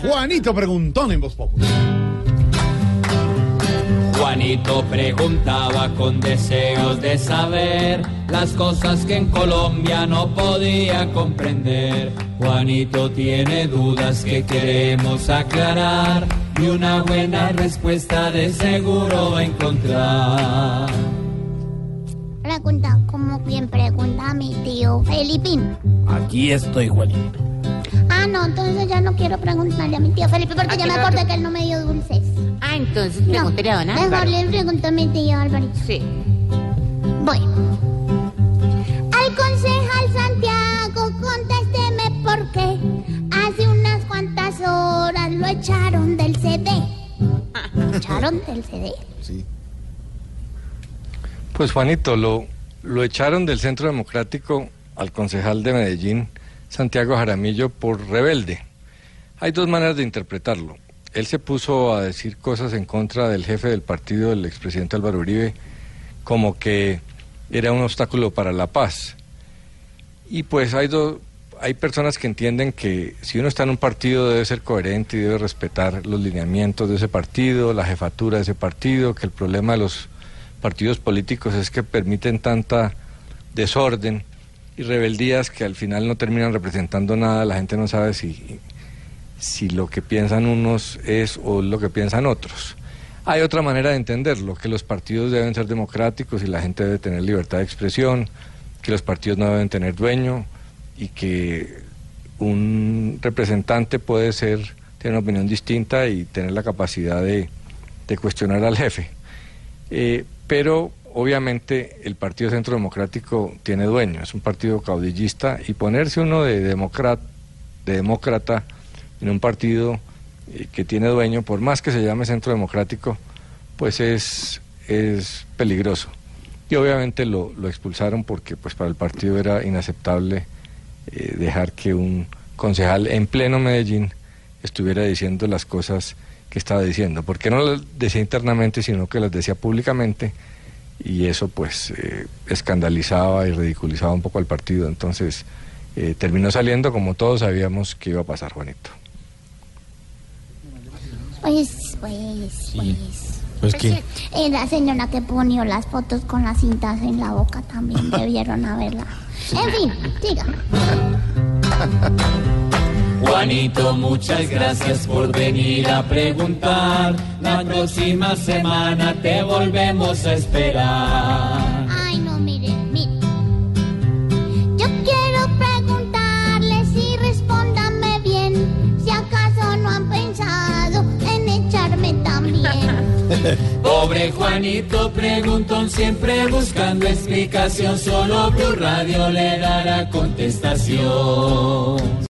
Juanito Preguntón en Voz Popular. Juanito preguntaba con deseos de saber las cosas que en Colombia no podía comprender. Juanito tiene dudas que queremos aclarar y una buena respuesta de seguro va a encontrar. Pregunta, como bien pregunta mi tío Felipín. Aquí estoy, Juanito. Ah, no, entonces ya no quiero preguntarle a mi tío Felipe porque ya me acordé que él no me dio dulces. Ah, entonces No, pregúntele a don mejor Álvaro. le pregunto a mi tío Alvarito. Sí. Bueno. Al concejal Santiago, contésteme por qué hace unas cuantas horas lo echaron del CD. ¿Lo echaron del CD? Pues Juanito, lo, lo echaron del Centro Democrático al concejal de Medellín, Santiago Jaramillo, por rebelde. Hay dos maneras de interpretarlo. Él se puso a decir cosas en contra del jefe del partido, el expresidente Álvaro Uribe, como que era un obstáculo para la paz. Y pues hay, do- hay personas que entienden que si uno está en un partido debe ser coherente y debe respetar los lineamientos de ese partido, la jefatura de ese partido, que el problema de los partidos políticos es que permiten tanta desorden y rebeldías que al final no terminan representando nada, la gente no sabe si, si lo que piensan unos es o lo que piensan otros. Hay otra manera de entenderlo, que los partidos deben ser democráticos y la gente debe tener libertad de expresión, que los partidos no deben tener dueño y que un representante puede ser, tener una opinión distinta y tener la capacidad de, de cuestionar al jefe. Eh, pero obviamente el Partido Centro Democrático tiene dueño, es un partido caudillista y ponerse uno de, de demócrata en un partido eh, que tiene dueño, por más que se llame Centro Democrático, pues es, es peligroso. Y obviamente lo, lo expulsaron porque pues para el partido era inaceptable eh, dejar que un concejal en pleno Medellín estuviera diciendo las cosas que estaba diciendo, porque no las decía internamente, sino que las decía públicamente, y eso pues eh, escandalizaba y ridiculizaba un poco al partido. Entonces eh, terminó saliendo como todos sabíamos que iba a pasar, Juanito. Pues, pues, pues. Pues que Eh, la señora que ponió las fotos con las cintas en la boca también debieron haberla. En fin, siga. Juanito, muchas gracias por venir a preguntar. La próxima semana te volvemos a esperar. Ay, no, mire, mire. Yo quiero preguntarles y respóndanme bien. Si acaso no han pensado en echarme también. Pobre Juanito preguntón siempre buscando explicación, solo Blue Radio le dará contestación.